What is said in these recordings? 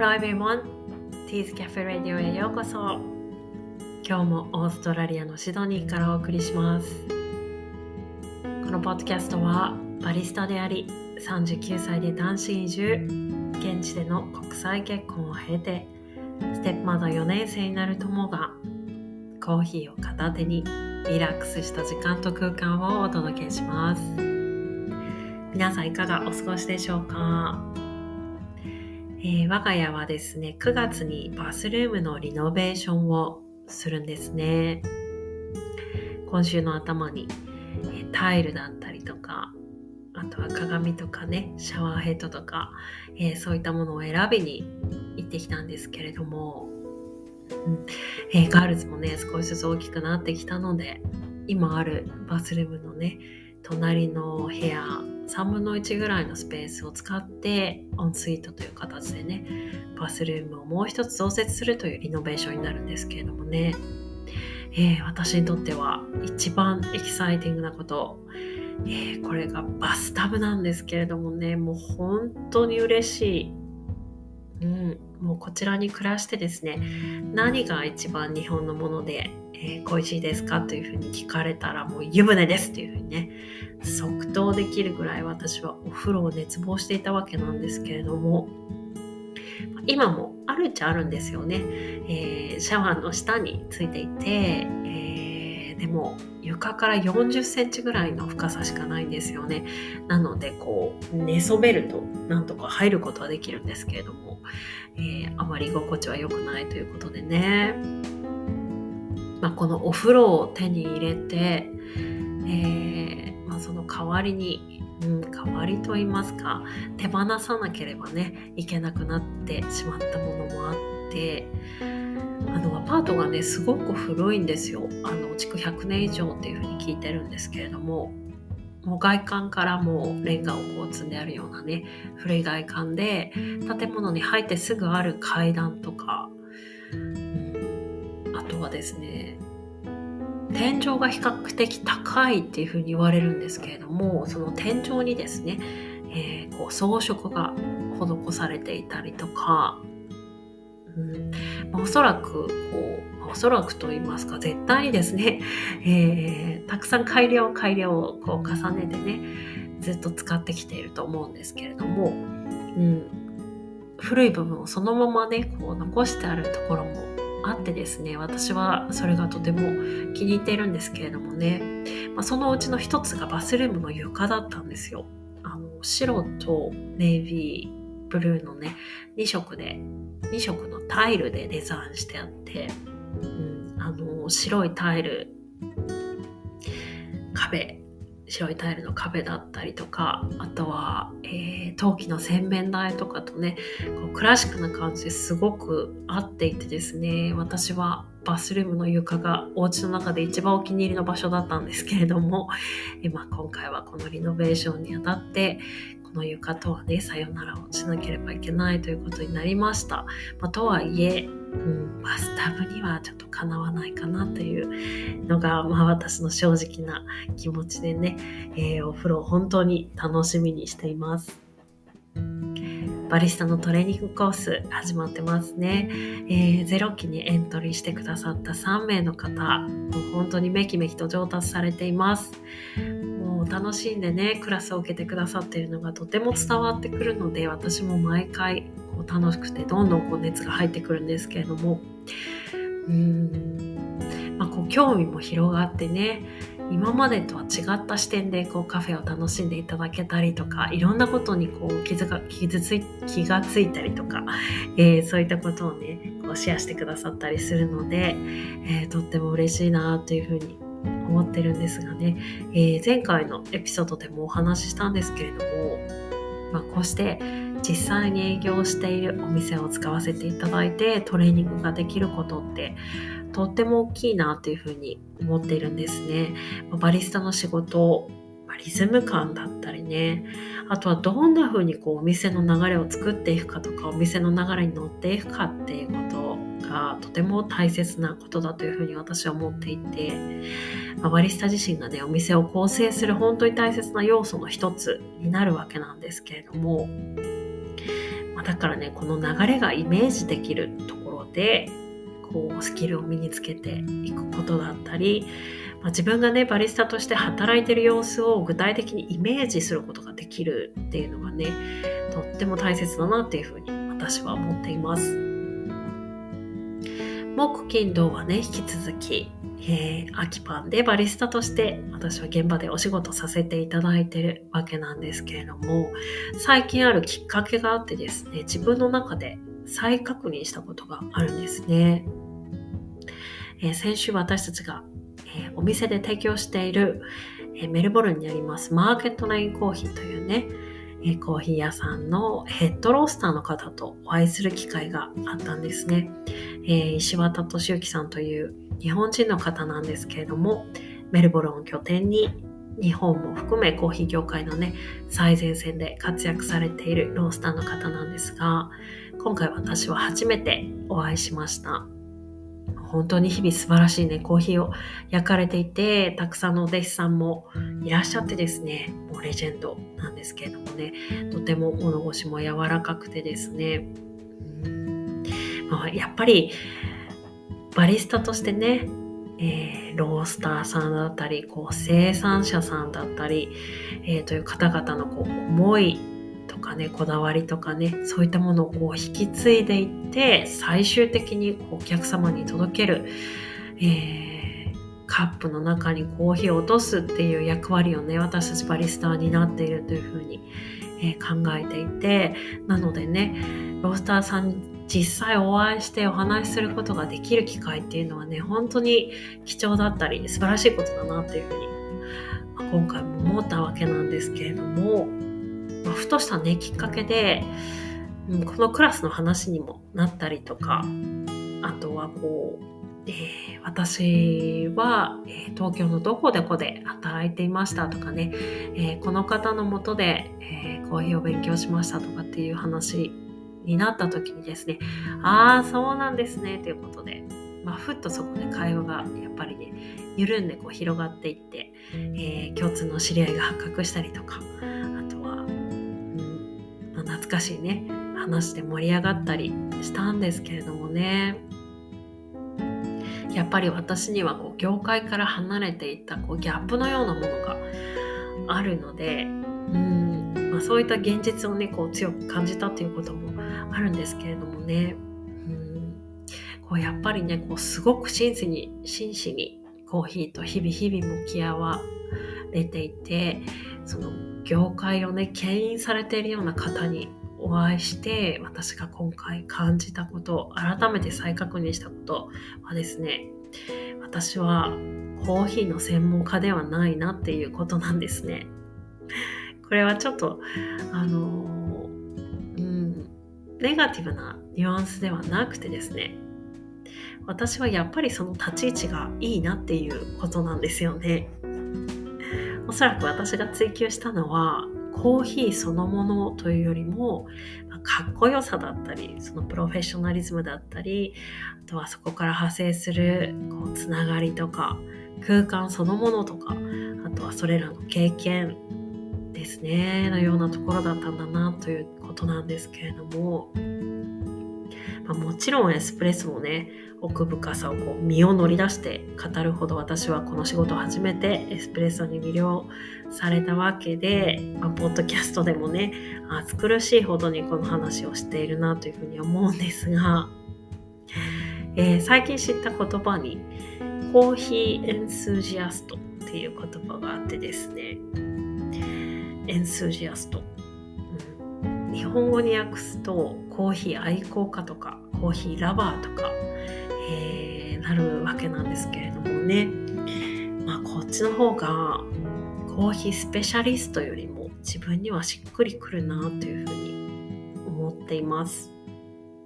Hello everyone! Tea's Cafe Radio へようこそ。今日もオーストラリアのシドニーからお送りします。このポッドキャストはバリスタであり39歳で単身移住現地での国際結婚を経てステップマザー4年生になる友がコーヒーを片手にリラックスした時間と空間をお届けします。皆さんいかがお過ごしでしょうか？えー、我が家はですね、9月にバスルームのリノベーションをするんですね。今週の頭に、えー、タイルだったりとか、あとは鏡とかね、シャワーヘッドとか、えー、そういったものを選びに行ってきたんですけれども、うんえガールズもね、少しずつ大きくなってきたので、今あるバスルームのね、隣の部屋3分の1ぐらいのスペースを使って en suite という形でねバスルームをもう一つ増設するというリノベーションになるんですけれどもね、えー、私にとっては一番エキサイティングなこと、えー、これがバスタブなんですけれどもねもう本当に嬉しい、うん、もうこちらに暮らしてですね何が一番日本のものでえー、恋しいですかというふうに聞かれたらもう湯船ですというふうにね即答できるぐらい私はお風呂を熱望していたわけなんですけれども今もあるっちゃあるんですよね、えー、シャワーの下についていて、えー、でも床から40センチぐらいの深さしかないんですよね。なのでこう寝そべるとなんとか入ることはできるんですけれども、えー、あまり居心地は良くないということでね。まあ、このお風呂を手に入れて、えー、まあ、その代わりに、うん、代わりと言いますか手放さなければねいけなくなってしまったものもあってあのアパートがねすごく古いんですよ。あの築100年以上っていうふうに聞いてるんですけれどももう外観からもうレンガをこう積んであるようなね古い外観で建物に入ってすぐある階段とかはですね天井が比較的高いっていうふうに言われるんですけれどもその天井にですね、えー、こう装飾が施されていたりとか、うんまあ、おそらくこうおそらくと言いますか絶対にですね、えー、たくさん改良改良をこう重ねてねずっと使ってきていると思うんですけれども、うん、古い部分をそのままねこう残してあるところもあってですね私はそれがとても気に入っているんですけれどもね、まあ、そのうちの一つがバスルームの床だったんですよ。あの白とネイビーブルーのね2色で2色のタイルでデザインしてあって、うん、あの白いタイル壁白いタイルの壁だったりとかあとは、えー、陶器の洗面台とかとねこうクラシックな感じですごく合っていてですね私はバスルームの床がお家の中で一番お気に入りの場所だったんですけれども今今回はこのリノベーションにあたってこの床とはねさよならをしなければいけないということになりました、まあ、とはいえうん、バスタブにはちょっとかなわないかなというのが、まあ、私の正直な気持ちでね、えー、お風呂を本当に楽しみにしています。バリスタのトレーニングコース始まってますね。えー、ゼロ期にエントリーしてくださった3名の方、もう本当にめきめきと上達されています。楽しんでね、クラスを受けてくださっているのがとても伝わってくるので、私も毎回こう楽しくてどんどんこう熱が入ってくるんですけれども。うーん、まあ、こう興味も広がってね今までとは違った視点でこうカフェを楽しんでいただけたりとかいろんなことにこう気づか気づい気がついたりとか、えー、そういったことをねこうシェアしてくださったりするので、えー、とっても嬉しいなというふうに思ってるんですがね、えー、前回のエピソードでもお話ししたんですけれども、まあ、こうして実際に営業しているお店を使わせていただいてトレーニングができることってとっても大きいなというふうに思っているんですね。バリスタの仕事リズム感だったりねあとはどんな風にこうお店の流れを作っていくかとかお店の流れに乗っていくかっていうことがとても大切なことだというふうに私は思っていて、まあ、バリスタ自身がねお店を構成する本当に大切な要素の一つになるわけなんですけれどもまだからねこの流れがイメージできるところでこうスキルを身につけていくことだったり、まあ、自分がねバリスタとして働いてる様子を具体的にイメージすることができるっていうのがねとっても大切だなっていうふうに私は思っています。木金土はね引き続きえー、秋パンでバリスタとして私は現場でお仕事させていただいてるわけなんですけれども最近あるきっかけがあってですね自分の中で再確認したことがあるんですね、えー、先週私たちが、えー、お店で提供している、えメルボルンにありますマーケットラインコーヒーというねえコーヒー屋さんのヘッドロースターの方とお会いする機会があったんですね。えー、石渡俊之さんという日本人の方なんですけれども、メルボルンを拠点に日本も含めコーヒー業界のね、最前線で活躍されているロースターの方なんですが、今回私は初めてお会いしました。本当に日々素晴らしいね、コーヒーを焼かれていて、たくさんのお弟子さんもいらっしゃってですね、もうレジェンドなんですけれどもね、とても物腰も柔らかくてですね、まあ、やっぱりバリスタとしてね、えー、ロースターさんだったり、こう生産者さんだったり、えー、という方々のこう思いかねこだわりとかねそういったものをこう引き継いでいって最終的にお客様に届ける、えー、カップの中にコーヒーを落とすっていう役割をね私たちバリスタになっているというふうに、えー、考えていてなのでねロースターさんに実際お会いしてお話しすることができる機会っていうのはね本当に貴重だったり素晴らしいことだなっていうふうに今回も思ったわけなんですけれどもまあ、ふとしたねきっかけで、うん、このクラスの話にもなったりとかあとはこう、えー、私は、えー、東京のどこでこで働いていましたとかね、えー、この方のもとで、えコーヒーを勉強しましたとかっていう話になった時にですねああそうなんですねということでまあ、ふっとそこで会話がやっぱりね緩んでこう広がっていって、えー、共通の知り合いが発覚したりとか懐かしいね。話で盛り上がったりしたんですけれどもね。やっぱり私にはこう業界から離れていったこうギャップのようなものがあるのでうん、まあ、そういった現実をねこう強く感じたということもあるんですけれどもね。うん。こうやっぱりねこうすごく真摯に真摯にコーヒーと日々日々向き合われていてその業界をね牽引されているような方にお会いして私が今回感じたこと改めて再確認したことはですね私はコーヒーの専門家ではないなっていうことなんですね。これはちょっとあのうんネガティブなニュアンスではなくてですね私はやっぱりその立ち位置がいいなっていうことなんですよね。おそらく私が追求したのはコーヒーそのものというよりもかっこよさだったりそのプロフェッショナリズムだったりあとはそこから派生するこうつながりとか空間そのものとかあとはそれらの経験ですねのようなところだったんだなということなんですけれども、まあ、もちろんエスプレッソもね奥深さをこう身を乗り出して語るほど私はこの仕事を始めてエスプレッソに魅了されたわけで、まあ、ポッドキャストでもね暑苦しいほどにこの話をしているなというふうに思うんですが、えー、最近知った言葉にコーヒーエンスージアストっていう言葉があってですね。エンスージアスト、日本語に訳すとコーヒー愛好家とかコーヒーラバーとかえー、なるわけなんですけれどもね、まあ、こっちの方がコーヒースペシャリストよりも自分にはしっくりくるなというふうに思っています。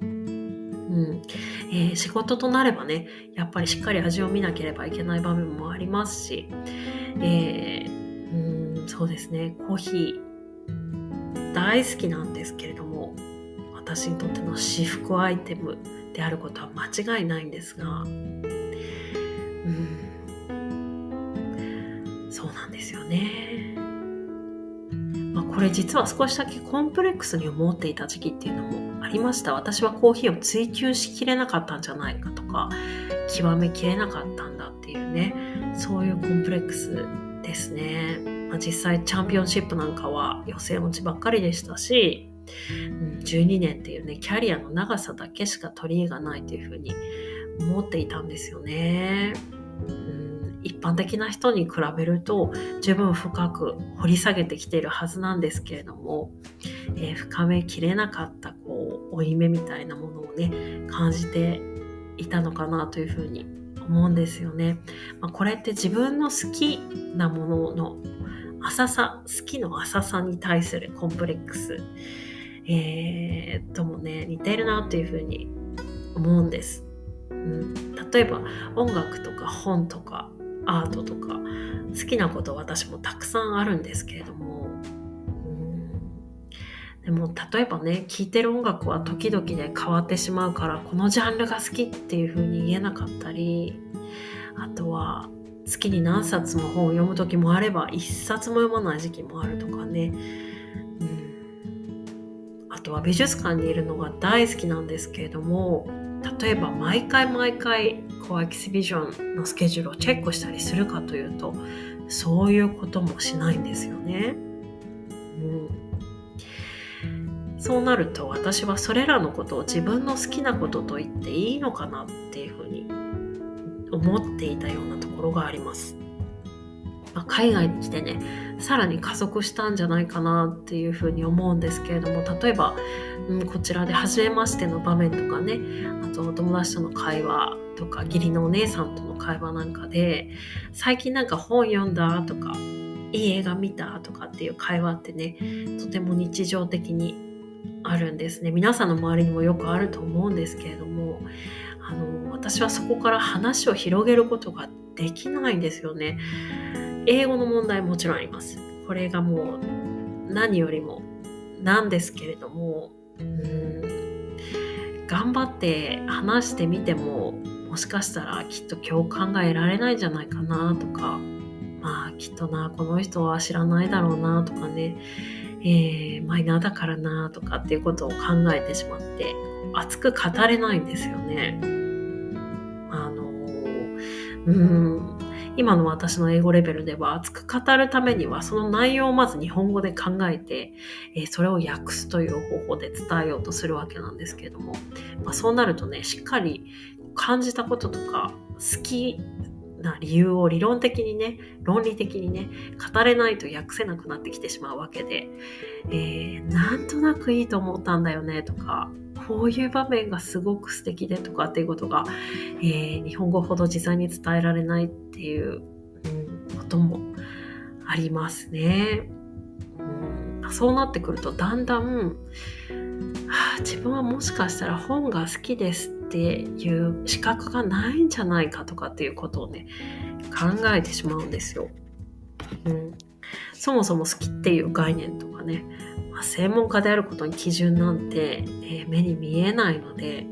うん。えー、仕事となればねやっぱりしっかり味を見なければいけない場面もありますし、えー、うんそうですね。コーヒー大好きなんですけれども私にとっての至福アイテムであることは間違いないんですが、うん、そうなんですよね。まあ、これ実は少しだけコンプレックスに思っていた時期っていうのもありました。私はコーヒーを追求しきれなかったんじゃないかとか極めきれなかったんだっていうね。そういうコンプレックスですね、まあ、実際チャンピオンシップなんかは予選落ちばっかりでしたし、うん、12年っていうねキャリアの長さだけしか取り柄がないというふうに思っていたんですよね。うん一般的な人に比べると十分深く掘り下げてきているはずなんですけれども、えー、深めきれなかったこう負い目みたいなものをね感じていたのかなというふうに思うんですよね。まあ、これって自分の好きなものの浅さ好きの浅さに対するコンプレックス、えー、ともね似てるなというふうに思うんです。うん、例えば音楽とか本とかアートとか好きなこと私もたくさんあるんですけれども。でも例えばね聴いてる音楽は時々で変わってしまうからこのジャンルが好きっていう風に言えなかったりあとは月に何冊も本を読む時もあれば一冊も読まない時期もあるとかね、うん、あとは美術館にいるのが大好きなんですけれども例えば毎回毎回こうエキシビジョンのスケジュールをチェックしたりするかというとそういうこともしないんですよね。うん、そうなると私はそれらのことを自分の好きなことと言っていいのかなっていう思っていたようなところがあります。まあ、海外に来てねさらに加速したんじゃないかなっていうふうに思うんですけれども例えば、うん、こちらで初めましての場面とかねあとお友達との会話とか義理のお姉さんとの会話なんかで最近なんか本読んだとかいい映画見たとかっていう会話ってねとても日常的にあるんですね皆さんの周りにもよくあると思うんですけれども私はそこから話を広げることができないんですよね英語の問題もちろんあります。これがもう何よりもなんですけれども、うん頑張って話してみても、もしかしたらきっと共感が得られないんじゃないかなとか、まあきっとな、この人は知らないだろうなとかね、えー、マイナーだからなとかっていうことを考えてしまって、熱く語れないんですよね。うん、今の私の英語レベルでは熱く語るためにはその内容をまず日本語で考えて、えー、それを訳すという方法で伝えようとするわけなんですけれども、まあ、そうなるとねしっかり感じたこととか好きな理由を理論的にね論理的にね語れないと訳せなくなってきてしまうわけで、えー、なんとなくいいと思ったんだよねとかこういう場面がすごく素敵でとかっていうことが、えー、日本語ほど自在に伝えられないっていう、うん、こともありますね。うん、そうなってくるとだんだん、はあ、自分はもしかしたら本が好きですっていう資格がないんじゃないかとかっていうことをね考えてしまうんですよ。うん、そもそも好きっていう概念とかねまあ、専門家であることに基準なんて、えー、目に見えないので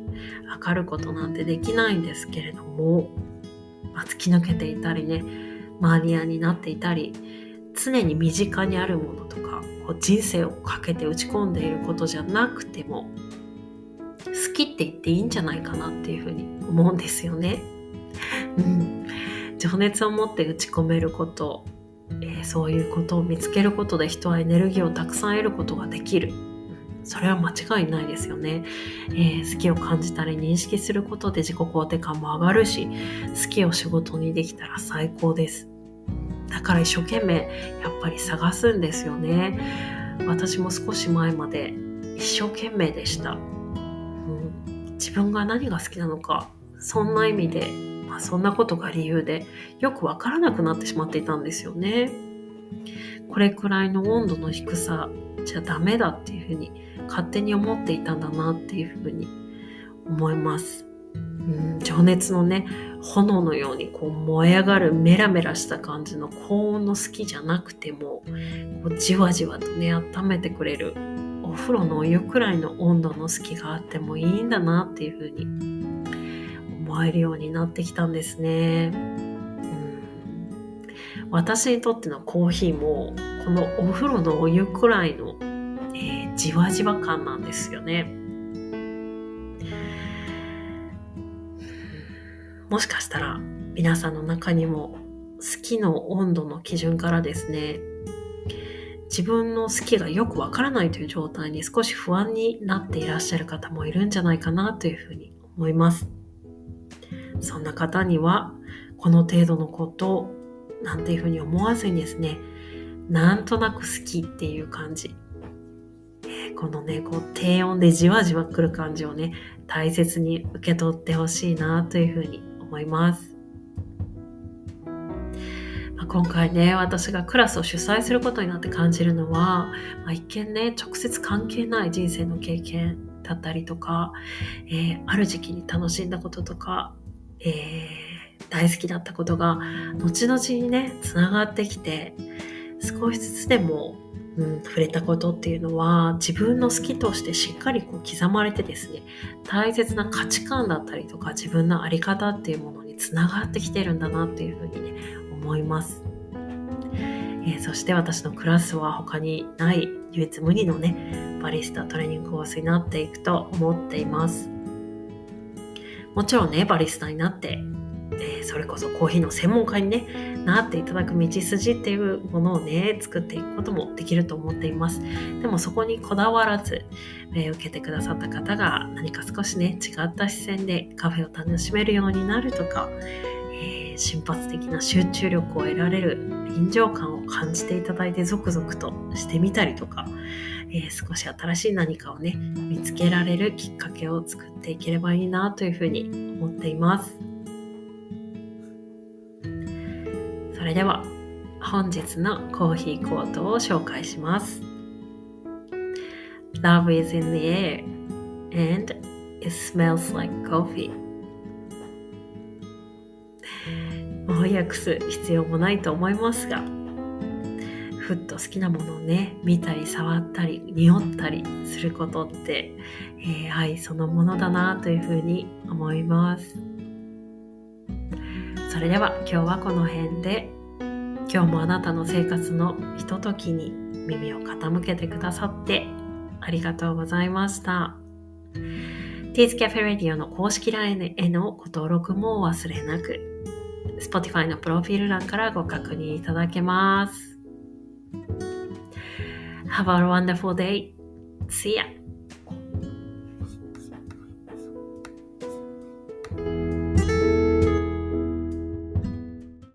測ることなんてできないんですけれども、まあ、突き抜けていたりねマニアになっていたり常に身近にあるものとかこう人生をかけて打ち込んでいることじゃなくても好きって言っていいんじゃないかなっていうふうに思うんですよね。うん、情熱を持って打ち込めることえー、そういうことを見つけることで人はエネルギーをたくさん得ることができる。それは間違いないですよね、えー、好きを感じたり認識することで自己肯定感も上がるし好きを仕事にできたら最高です。だから一生懸命やっぱり探すんですよね。私も少し前まで一生懸命でした、うん、自分が何が好きなのかそんな意味でまあ、そんなことが理由でよくわからなくなってしまっていたんですよね。これくらいの温度の低さじゃダメだっていうふうに勝手に思っていたんだなっていうふうに思います。うん、情熱のね炎のようにこう燃え上がるメラメラした感じの高温の好きじゃなくてもこうじわじわとね温めてくれるお風呂のお湯くらいの温度の好きがあってもいいんだなっていうふうに思えるようになってきたんですね。うん、私にとってのコーヒーもこのお風呂のお湯くらいの、えー、じわじわ感なんですよね。もしかしたら皆さんの中にも好きの温度の基準からですね自分の好きがよくわからないという状態に少し不安になっていらっしゃる方もいるんじゃないかなというふうに思います。そんな方にはこの程度のことなんていうふうに思わずにですねなんとなく好きっていう感じ、このねこう低温でじわじわくる感じをね大切に受け取ってほしいなというふうに思います。まあ、今回ね私がクラスを主催することになって感じるのは、まあ、一見ね直接関係ない人生の経験だったりとか、えー、ある時期に楽しんだこととか、えー、大好きだったことが後々にねつながってきて少しずつでもうん、触れたことっていうのは自分の好きとしてしっかりこう刻まれてですね大切な価値観だったりとか自分の在り方っていうものにつながってきてるんだなっていうふうにね思います、えー、そして私のクラスは他にない唯一無二のねバリスタトレーニングコースになっていくと思っています。もちろんねバリスタになってえ、それこそコーヒーの専門家に、ね、なっていただく道筋っていうものをね作っていくこともできると思っています。でもそこにこだわらず、えー、受けてくださった方が何か少しね違った視線でカフェを楽しめるようになるとか、えー、瞬発的な集中力を得られる臨場感を感じていただいてゾクゾクとしてみたりとか、えー、少し新しい何かをね見つけられるきっかけを作っていければいいなというふうに思っています。それでは本日のコーヒーコートを紹介します Love is in the air and it smells like coffee 翻訳す必要もないと思いますがふっと好きなものをね見たり触ったり匂ったりすることって、えー、愛そのものだなというふうに思いますそれでは今日はこの辺で今日もあなたの生活のひとときに耳を傾けてくださってありがとうございました。ティーズキャフェレディオの公式 LINE へのご登録もお忘れなく、Spotify のプロフィール欄からご確認いただけます。Have a wonderful day. See ya!